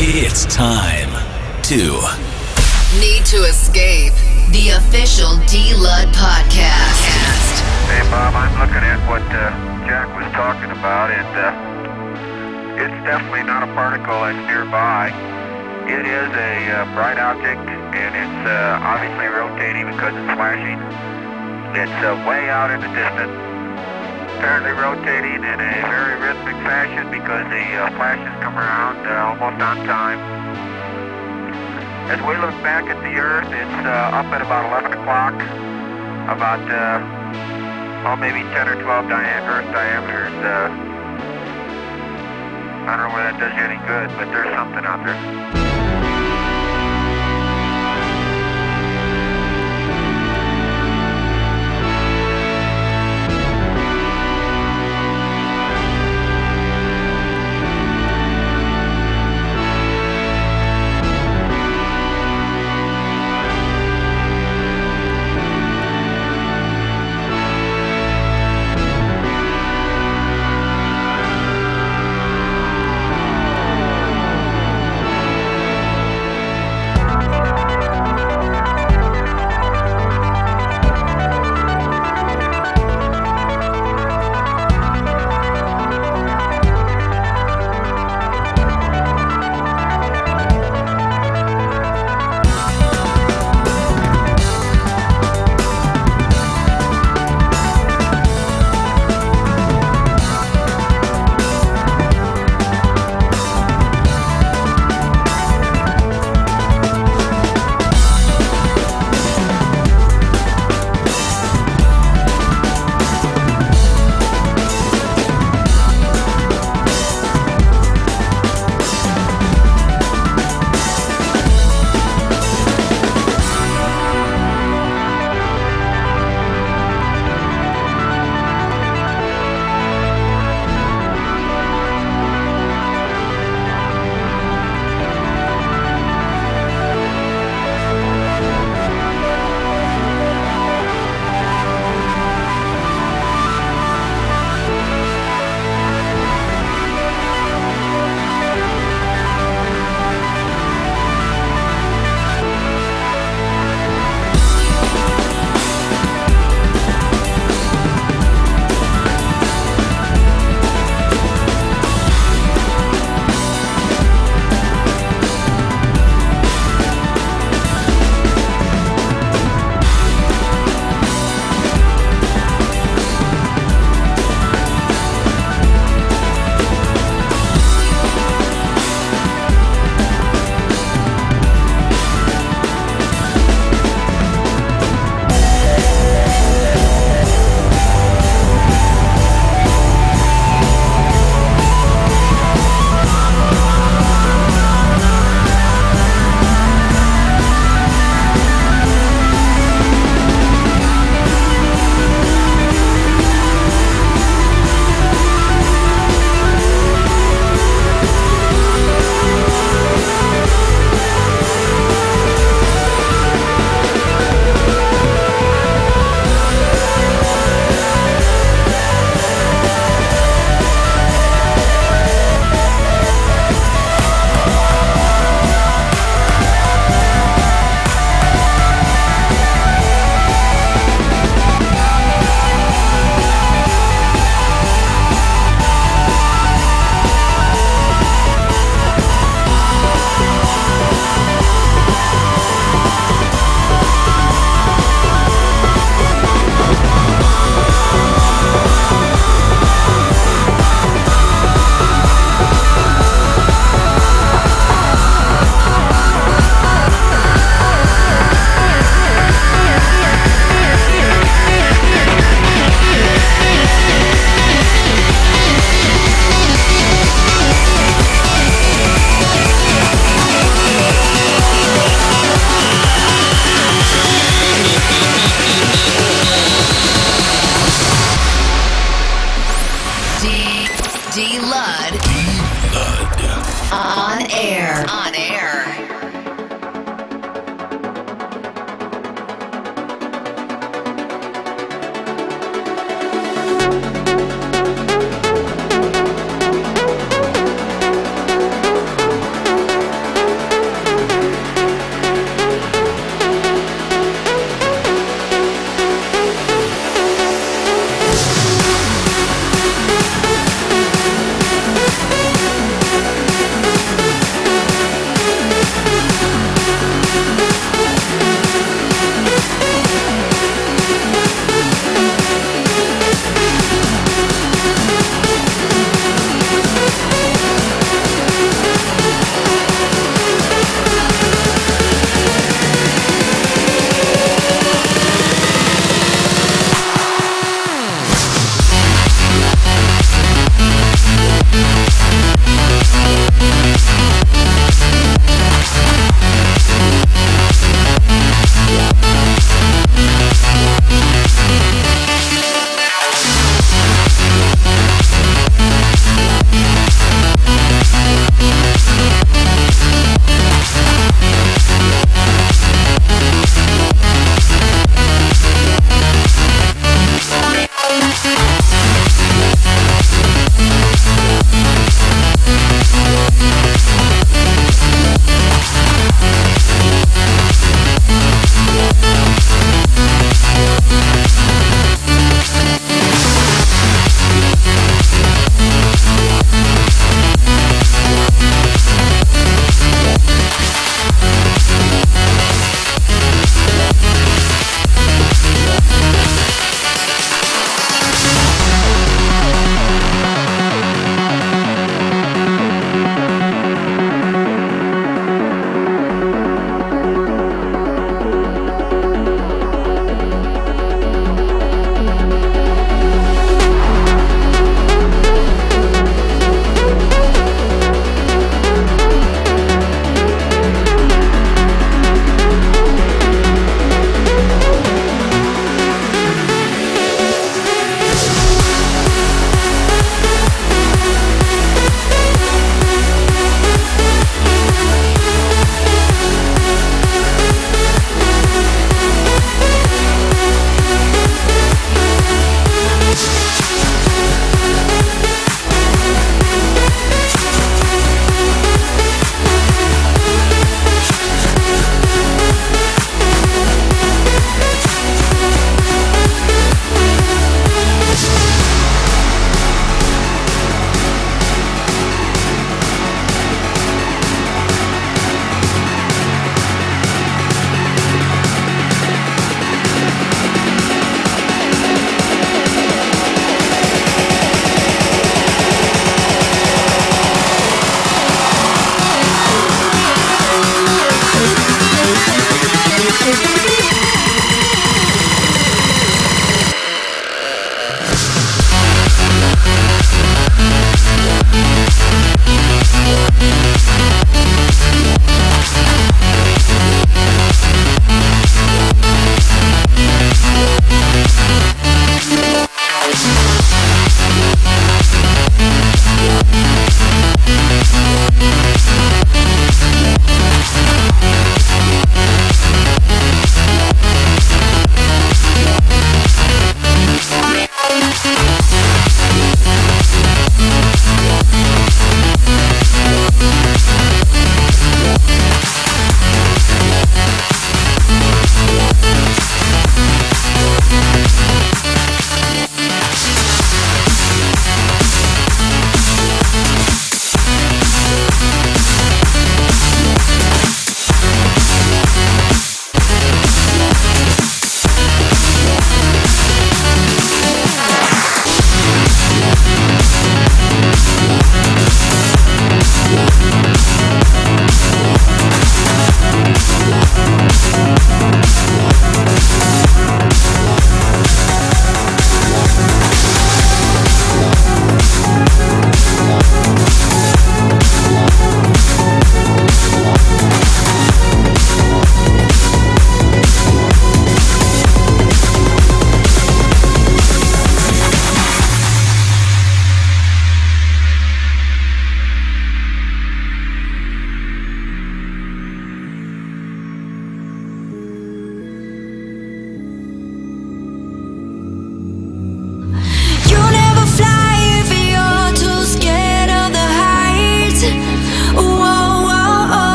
It's time to Need to Escape. The official D-Lud podcast. Hey, Bob, I'm looking at what uh, Jack was talking about, and uh, it's definitely not a particle that's nearby. It is a uh, bright object, and it's uh, obviously rotating because it's flashing. It's uh, way out in the distance, apparently rotating in a very rhythmic fashion because the uh, flashes come around uh, almost on time. As we look back at the Earth, it's uh, up at about 11 o'clock, about uh, oh, maybe 10 or 12 dia- Earth diameters. Uh, I don't know whether that does you any good, but there's something out there.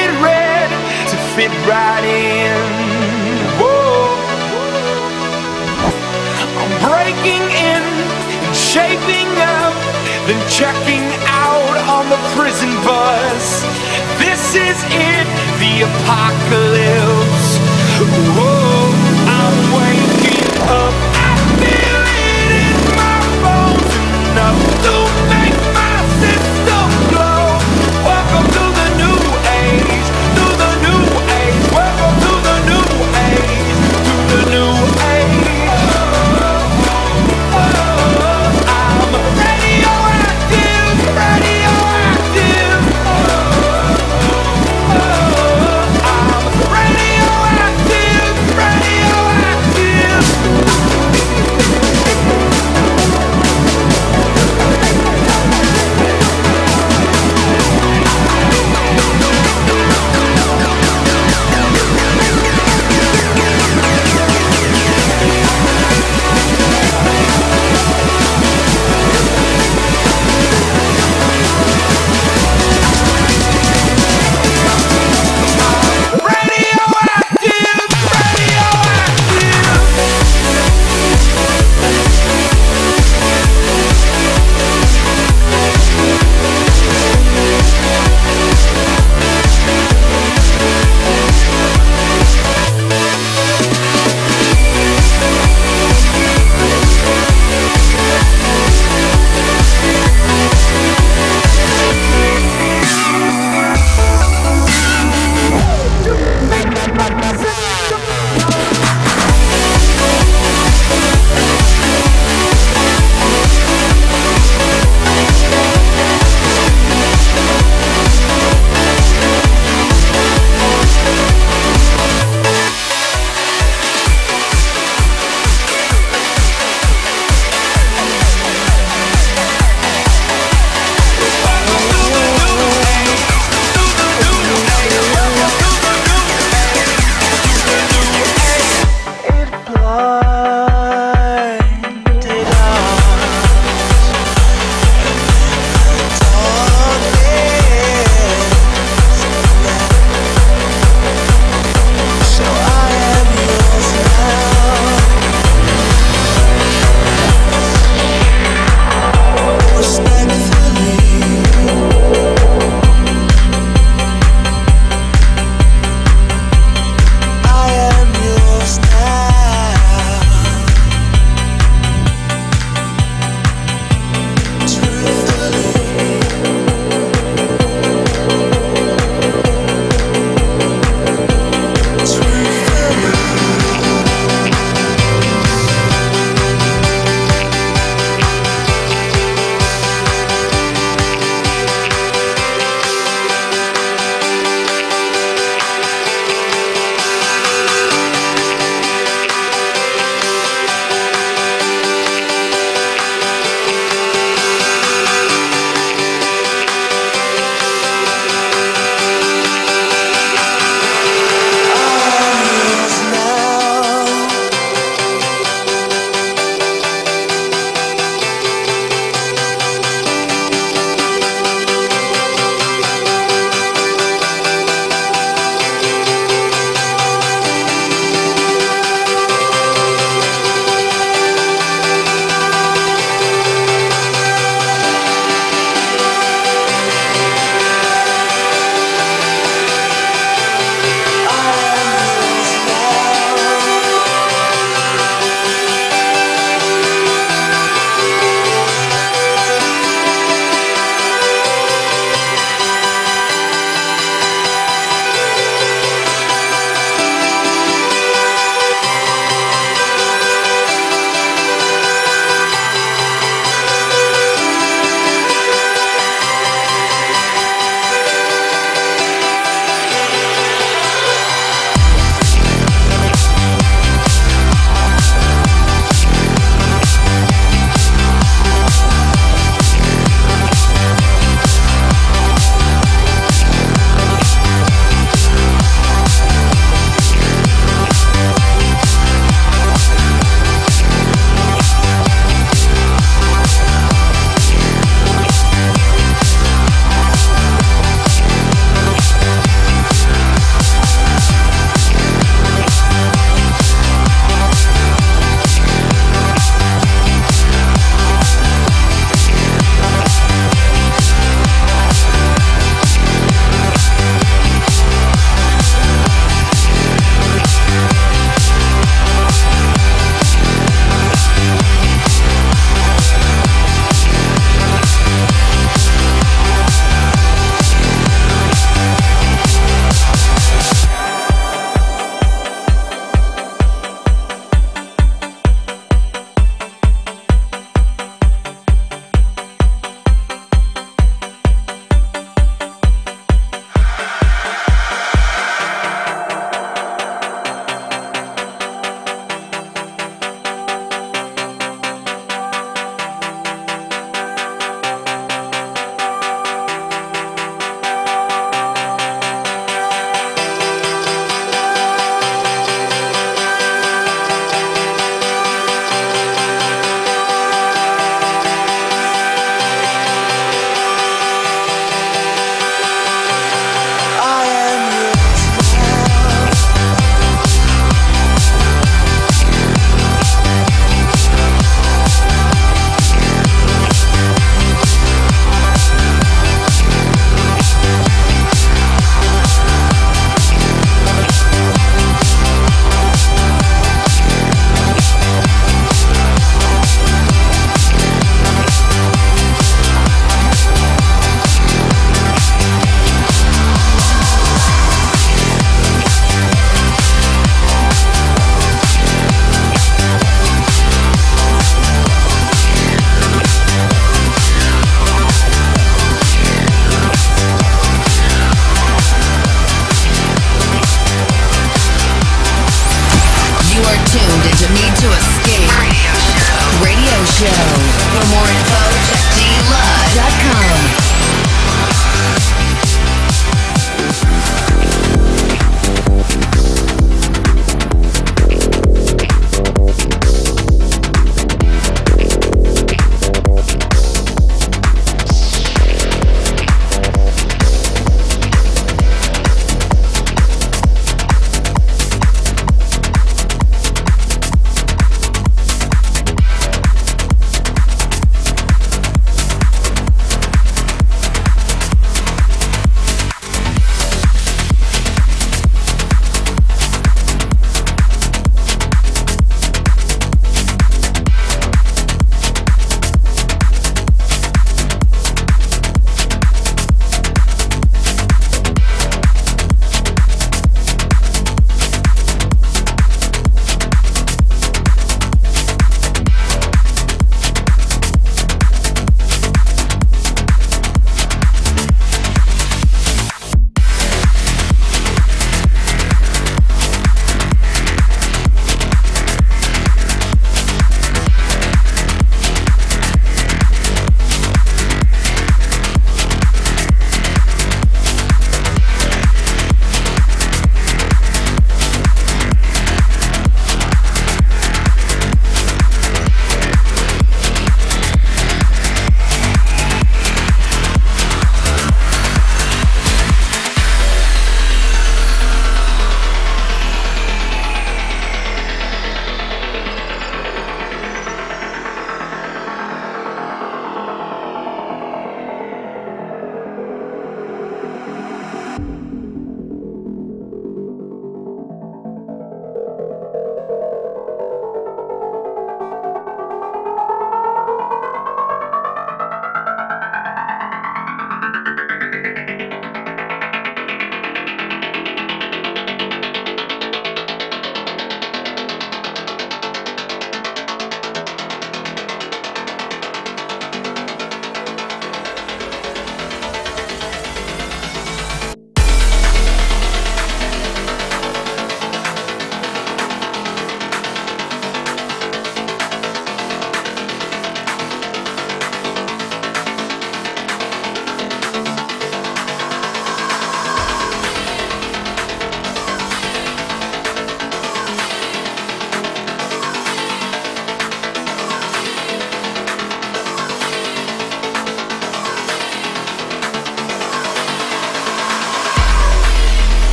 painted red to fit right in. Whoa. I'm breaking in and shaping up, then checking out on the prison bus. This is it, the apocalypse. Whoa, I'm waking up. I feel it in my bones enough to.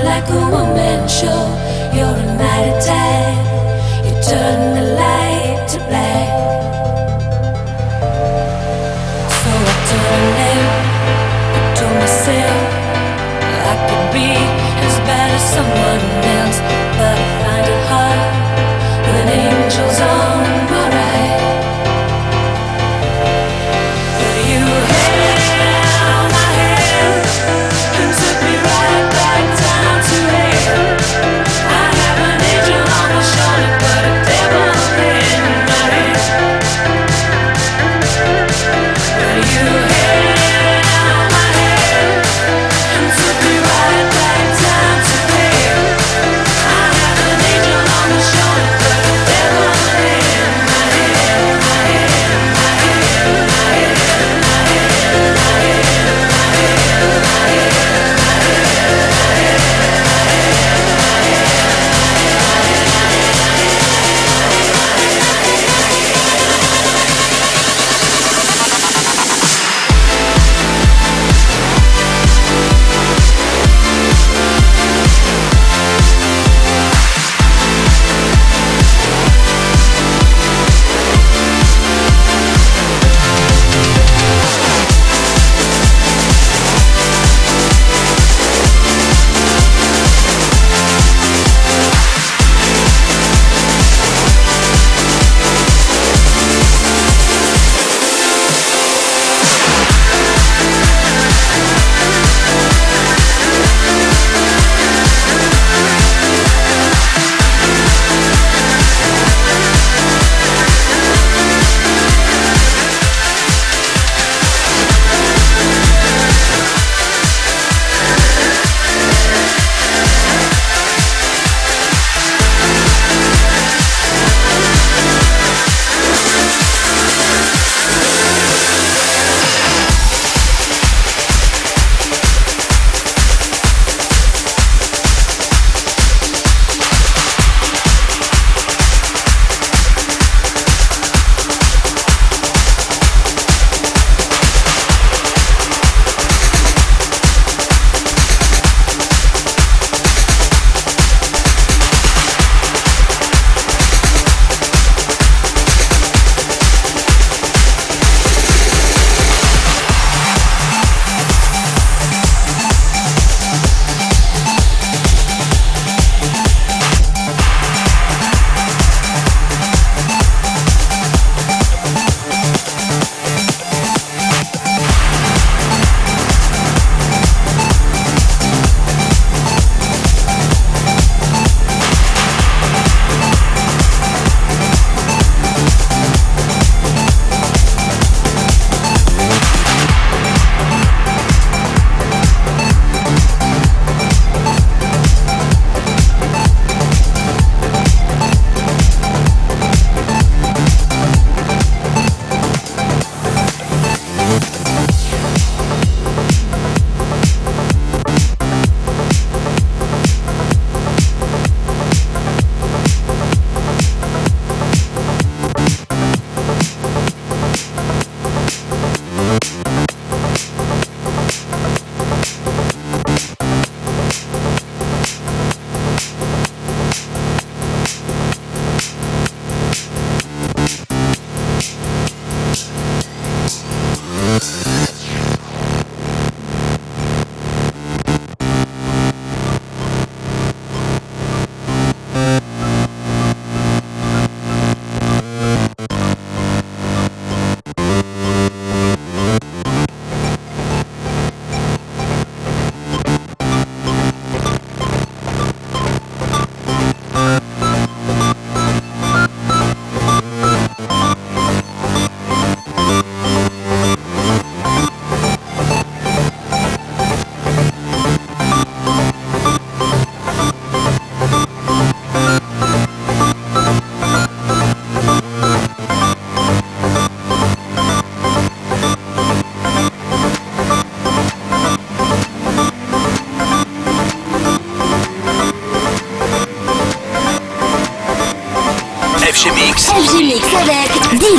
like a one-man show. You're a mighty type. You turn the light to black. So I turned in, I told myself I could be as bad as someone else, but I find it hard when angels are.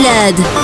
Avec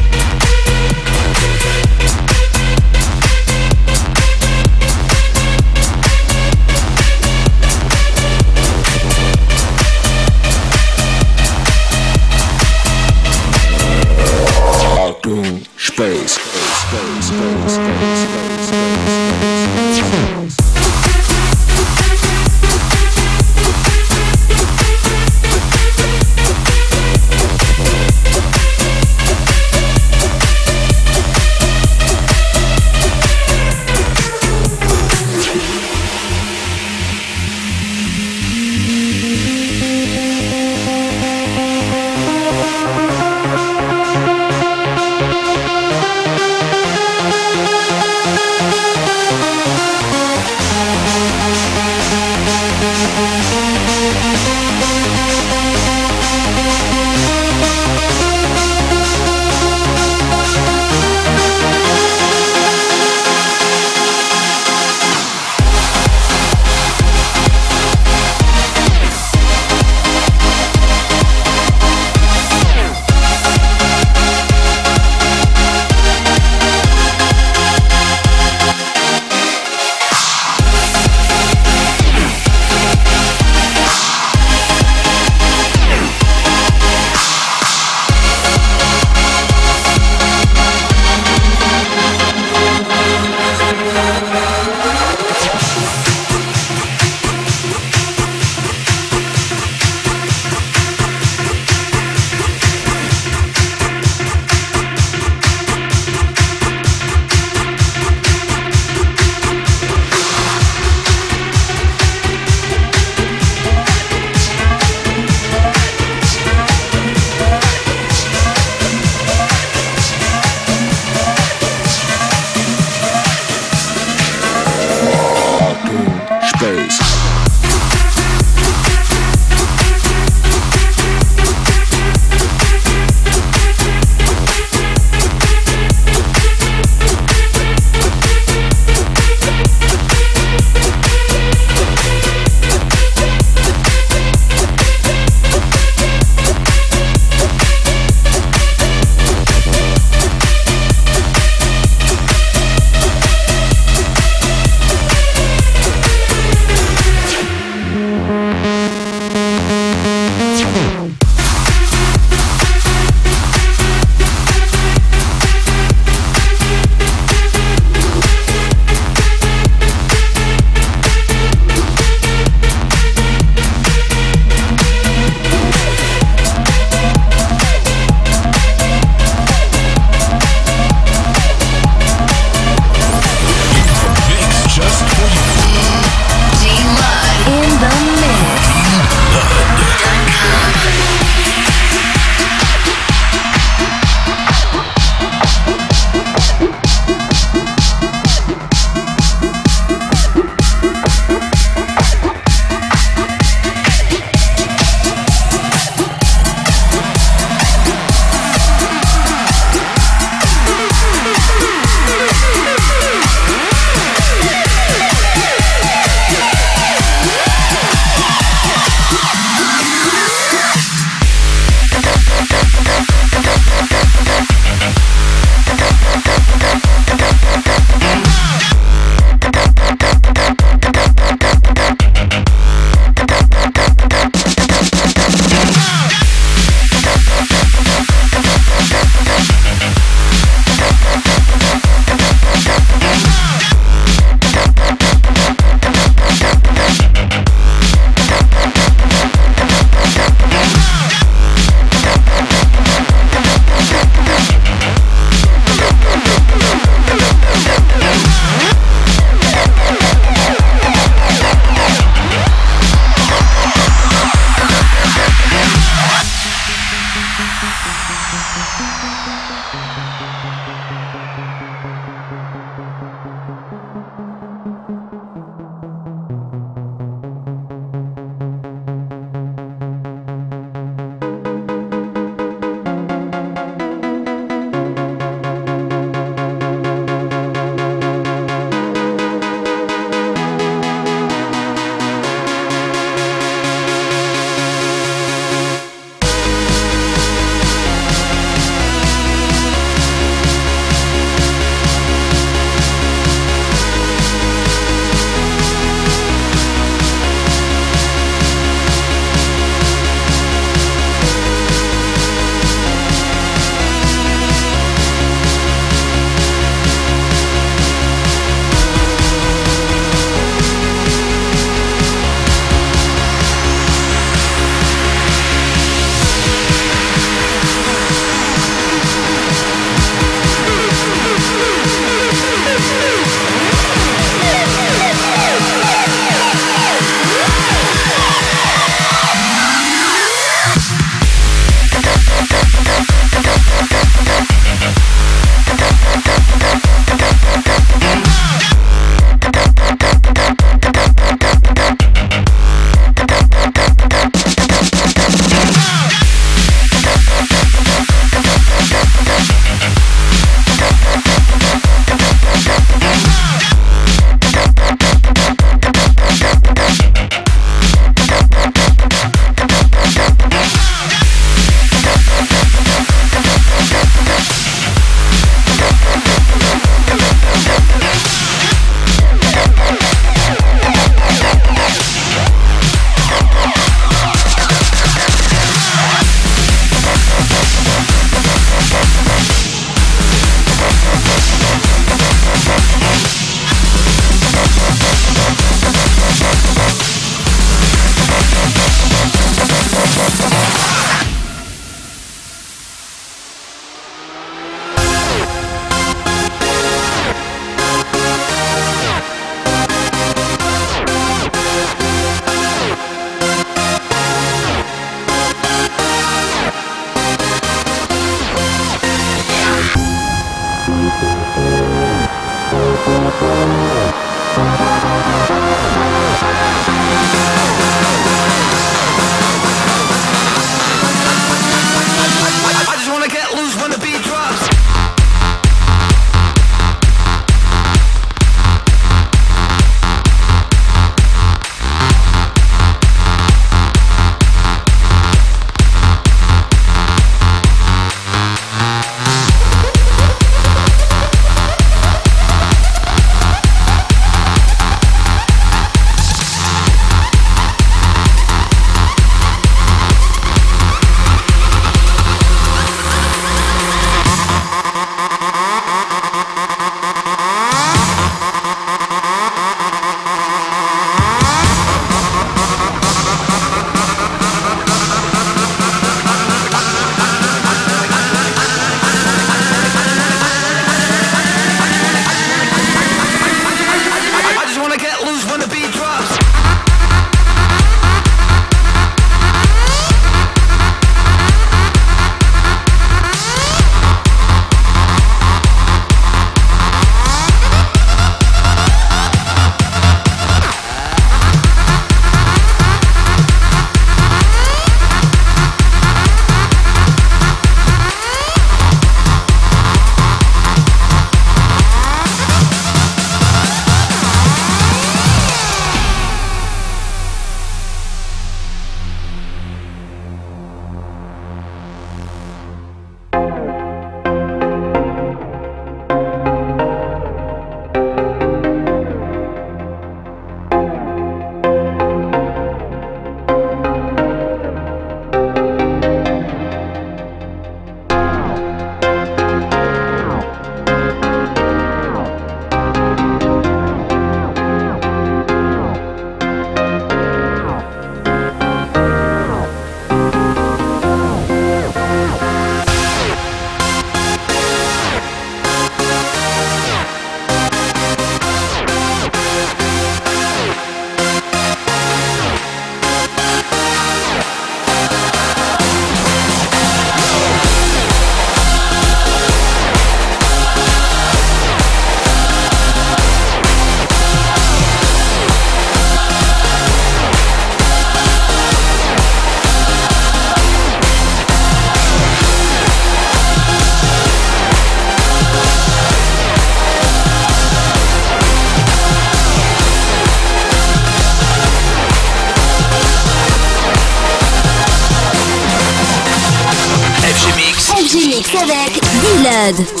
D-Lud.